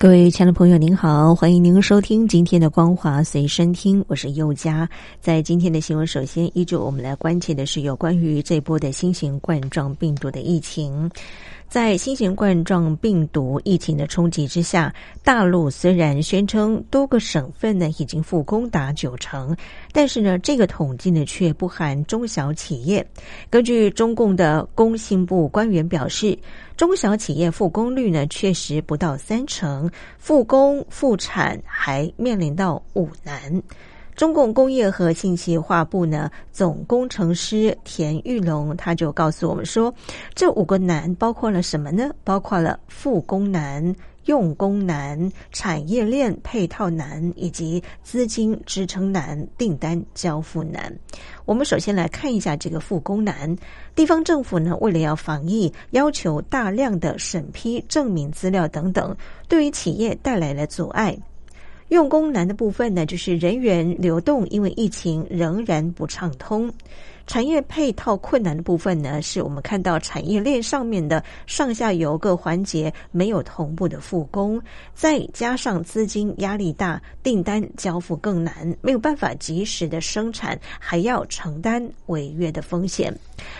各位亲爱的朋友，您好，欢迎您收听今天的光华随身听，我是佑佳。在今天的新闻，首先依旧我们来关切的是有关于这波的新型冠状病毒的疫情。在新型冠状病毒疫情的冲击之下，大陆虽然宣称多个省份呢已经复工达九成，但是呢，这个统计呢却不含中小企业。根据中共的工信部官员表示，中小企业复工率呢确实不到三成，复工复产还面临到五难。中共工业和信息化部呢总工程师田玉龙他就告诉我们说，这五个难包括了什么呢？包括了复工难、用工难、产业链配套难以及资金支撑难、订单交付难。我们首先来看一下这个复工难。地方政府呢为了要防疫，要求大量的审批证明资料等等，对于企业带来了阻碍。用工难的部分呢，就是人员流动，因为疫情仍然不畅通。产业配套困难的部分呢，是我们看到产业链上面的上下游各环节没有同步的复工，再加上资金压力大，订单交付更难，没有办法及时的生产，还要承担违约的风险。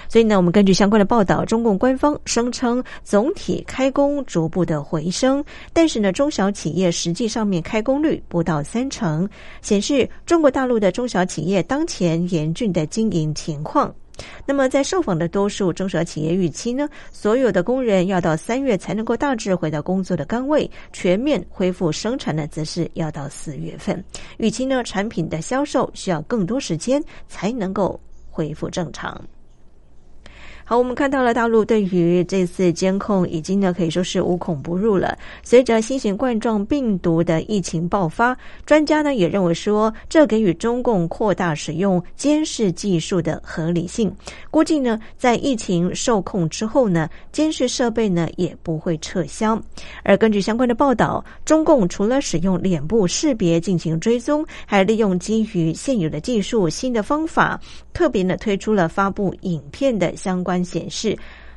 所以呢，我们根据相关的报道，中共官方声称总体开工逐步的回升，但是呢，中小企业实际上面开工率不到三成，显示中国大陆的中小企业当前严峻的经营情况。那么，在受访的多数中小企业预期呢，所有的工人要到三月才能够大致回到工作的岗位，全面恢复生产呢，则是要到四月份。预期呢，产品的销售需要更多时间才能够恢复正常。好，我们看到了大陆对于这次监控已经呢可以说是无孔不入了。随着新型冠状病毒的疫情爆发，专家呢也认为说，这给予中共扩大使用监视技术的合理性。估计呢，在疫情受控之后呢，监视设备呢也不会撤销。而根据相关的报道，中共除了使用脸部识别进行追踪，还利用基于现有的技术新的方法，特别呢推出了发布影片的相关。显示，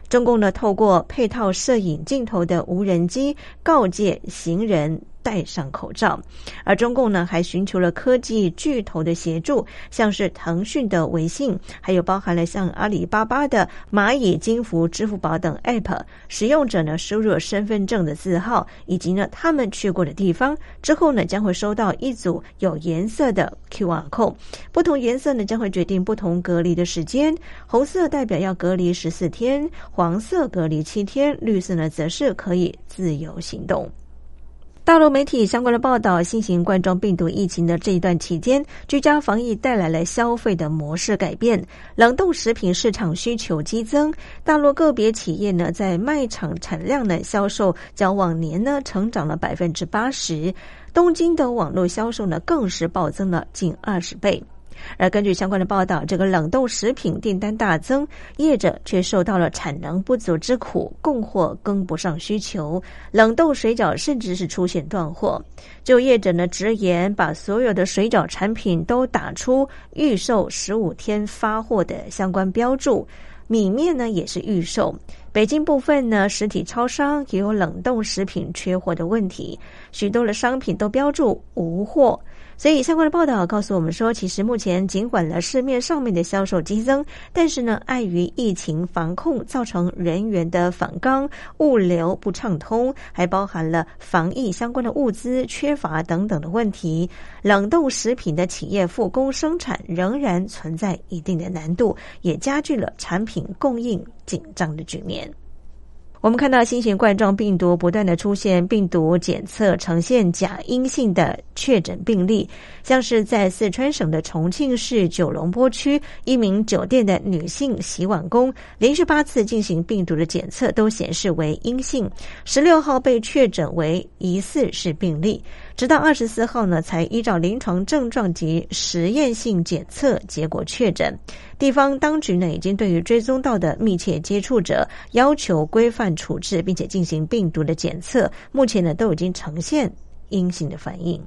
中共呢透过配套摄影镜头的无人机告诫行人。戴上口罩，而中共呢还寻求了科技巨头的协助，像是腾讯的微信，还有包含了像阿里巴巴的蚂蚁金服、支付宝等 App，使用者呢输入身份证的字号，以及呢他们去过的地方之后呢，将会收到一组有颜色的 QR code，不同颜色呢将会决定不同隔离的时间，红色代表要隔离十四天，黄色隔离七天，绿色呢则是可以自由行动。大陆媒体相关的报道，新型冠状病毒疫情的这一段期间，居家防疫带来了消费的模式改变，冷冻食品市场需求激增。大陆个别企业呢，在卖场产量的销售较往年呢成长了百分之八十，东京的网络销售呢更是暴增了近二十倍。而根据相关的报道，这个冷冻食品订单大增，业者却受到了产能不足之苦，供货跟不上需求，冷冻水饺甚至是出现断货。就业者呢直言，把所有的水饺产品都打出预售十五天发货的相关标注，米面呢也是预售。北京部分呢实体超商也有冷冻食品缺货的问题，许多的商品都标注无货。所以相关的报道告诉我们说，其实目前尽管了市面上面的销售激增，但是呢，碍于疫情防控，造成人员的返岗、物流不畅通，还包含了防疫相关的物资缺乏等等的问题。冷冻食品的企业复工生产仍然存在一定的难度，也加剧了产品供应紧张的局面。我们看到新型冠状病毒不断的出现病毒检测呈现假阴性的确诊病例，像是在四川省的重庆市九龙坡区一名酒店的女性洗碗工，连续八次进行病毒的检测都显示为阴性，十六号被确诊为疑似是病例。直到二十四号呢，才依照临床症状及实验性检测结果确诊。地方当局呢，已经对于追踪到的密切接触者要求规范处置，并且进行病毒的检测。目前呢，都已经呈现阴性的反应。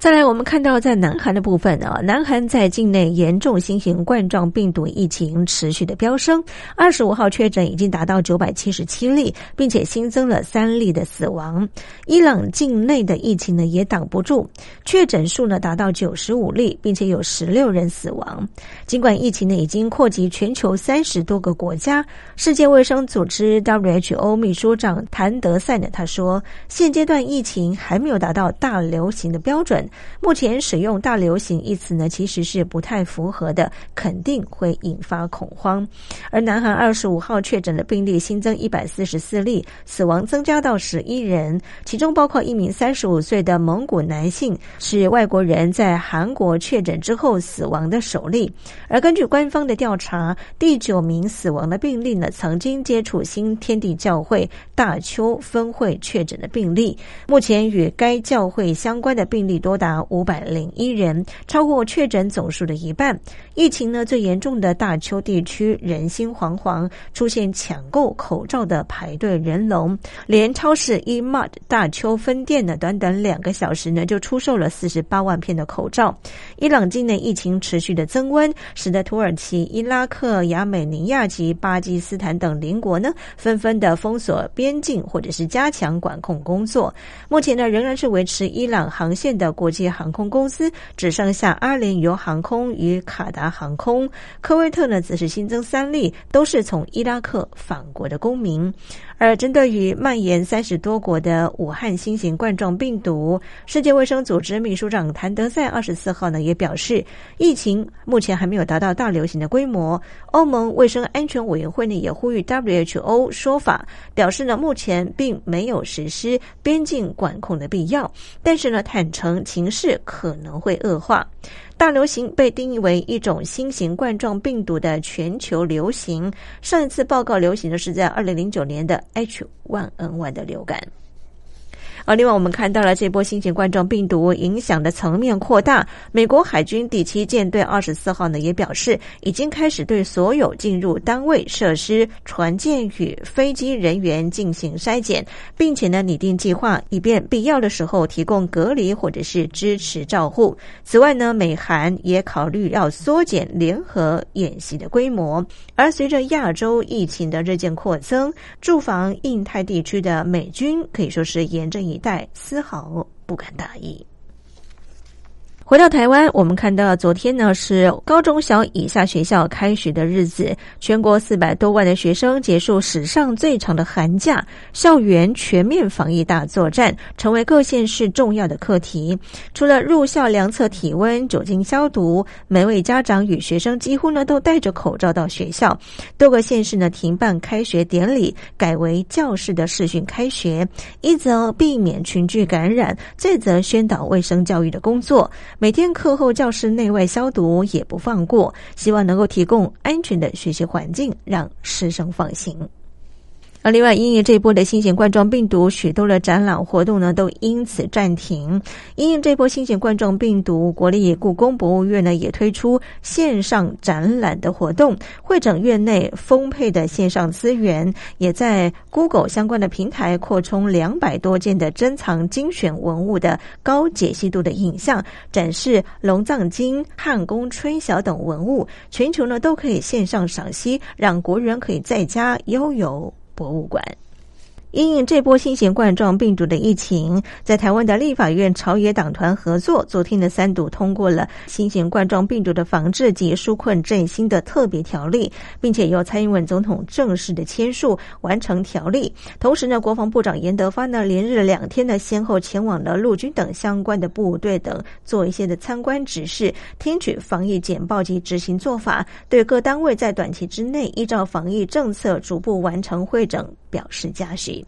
再来，我们看到在南韩的部分啊，南韩在境内严重新型冠状病毒疫情持续的飙升，二十五号确诊已经达到九百七十七例，并且新增了三例的死亡。伊朗境内的疫情呢也挡不住，确诊数呢达到九十五例，并且有十六人死亡。尽管疫情呢已经扩及全球三十多个国家，世界卫生组织 WHO 秘书长谭德赛呢他说，现阶段疫情还没有达到大流行的标准。目前使用“大流行”一词呢，其实是不太符合的，肯定会引发恐慌。而南韩二十五号确诊的病例新增一百四十四例，死亡增加到十一人，其中包括一名三十五岁的蒙古男性，是外国人在韩国确诊之后死亡的首例。而根据官方的调查，第九名死亡的病例呢，曾经接触新天地教会大邱分会确诊的病例。目前与该教会相关的病例多。达五百零一人，超过确诊总数的一半。疫情呢最严重的大邱地区人心惶惶，出现抢购口罩的排队人龙，连超市 eMart 大邱分店呢，短短两个小时呢就出售了四十八万片的口罩。伊朗境内疫情持续的增温，使得土耳其、伊拉克、亚美尼亚及巴基斯坦等邻国呢纷纷的封锁边境或者是加强管控工作。目前呢仍然是维持伊朗航线的国。国际航空公司只剩下阿联酋航空与卡达航空，科威特呢则是新增三例，都是从伊拉克返国的公民。而针对于蔓延三十多国的武汉新型冠状病毒，世界卫生组织秘书长谭德赛二十四号呢也表示，疫情目前还没有达到大流行的规模。欧盟卫生安全委员会呢也呼吁 WHO 说法，表示呢目前并没有实施边境管控的必要，但是呢坦诚情势可能会恶化。大流行被定义为一种新型冠状病毒的全球流行。上一次报告流行的是在二零零九年的 H1N1 的流感。而另外，我们看到了这波新型冠状病毒影响的层面扩大。美国海军第七舰队二十四号呢也表示，已经开始对所有进入单位、设施、船舰与飞机人员进行筛检，并且呢拟定计划，以便必要的时候提供隔离或者是支持照护。此外呢，美韩也考虑要缩减联合演习的规模。而随着亚洲疫情的日渐扩增，驻防印太地区的美军可以说是严阵以。但丝毫不敢大意。回到台湾，我们看到昨天呢是高中小以下学校开学的日子，全国四百多万的学生结束史上最长的寒假，校园全面防疫大作战成为各县市重要的课题。除了入校量测体温、酒精消毒，每位家长与学生几乎呢都戴着口罩到学校。多个县市呢停办开学典礼，改为教室的视讯开学，一则避免群聚感染，再则宣导卫生教育的工作。每天课后教室内外消毒也不放过，希望能够提供安全的学习环境，让师生放心。而另外，因应这波的新型冠状病毒，许多的展览活动呢都因此暂停。因应这波新型冠状病毒，国立故宫博物院呢也推出线上展览的活动，会整院内丰沛的线上资源，也在 Google 相关的平台扩充两百多件的珍藏精选文物的高解析度的影像，展示龙藏经、汉宫春晓等文物，全球呢都可以线上赏析，让国人可以在家悠游。博物馆。因应这波新型冠状病毒的疫情，在台湾的立法院朝野党团合作，昨天的三读通过了新型冠状病毒的防治及纾困振兴的特别条例，并且由蔡英文总统正式的签署完成条例。同时呢，国防部长严德发呢连日两天呢，先后前往了陆军等相关的部队等做一些的参观指示，听取防疫简报及执行做法，对各单位在短期之内依照防疫政策逐步完成会诊。表示嘉许。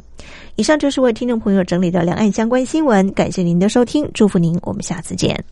以上就是为听众朋友整理的两岸相关新闻，感谢您的收听，祝福您，我们下次见。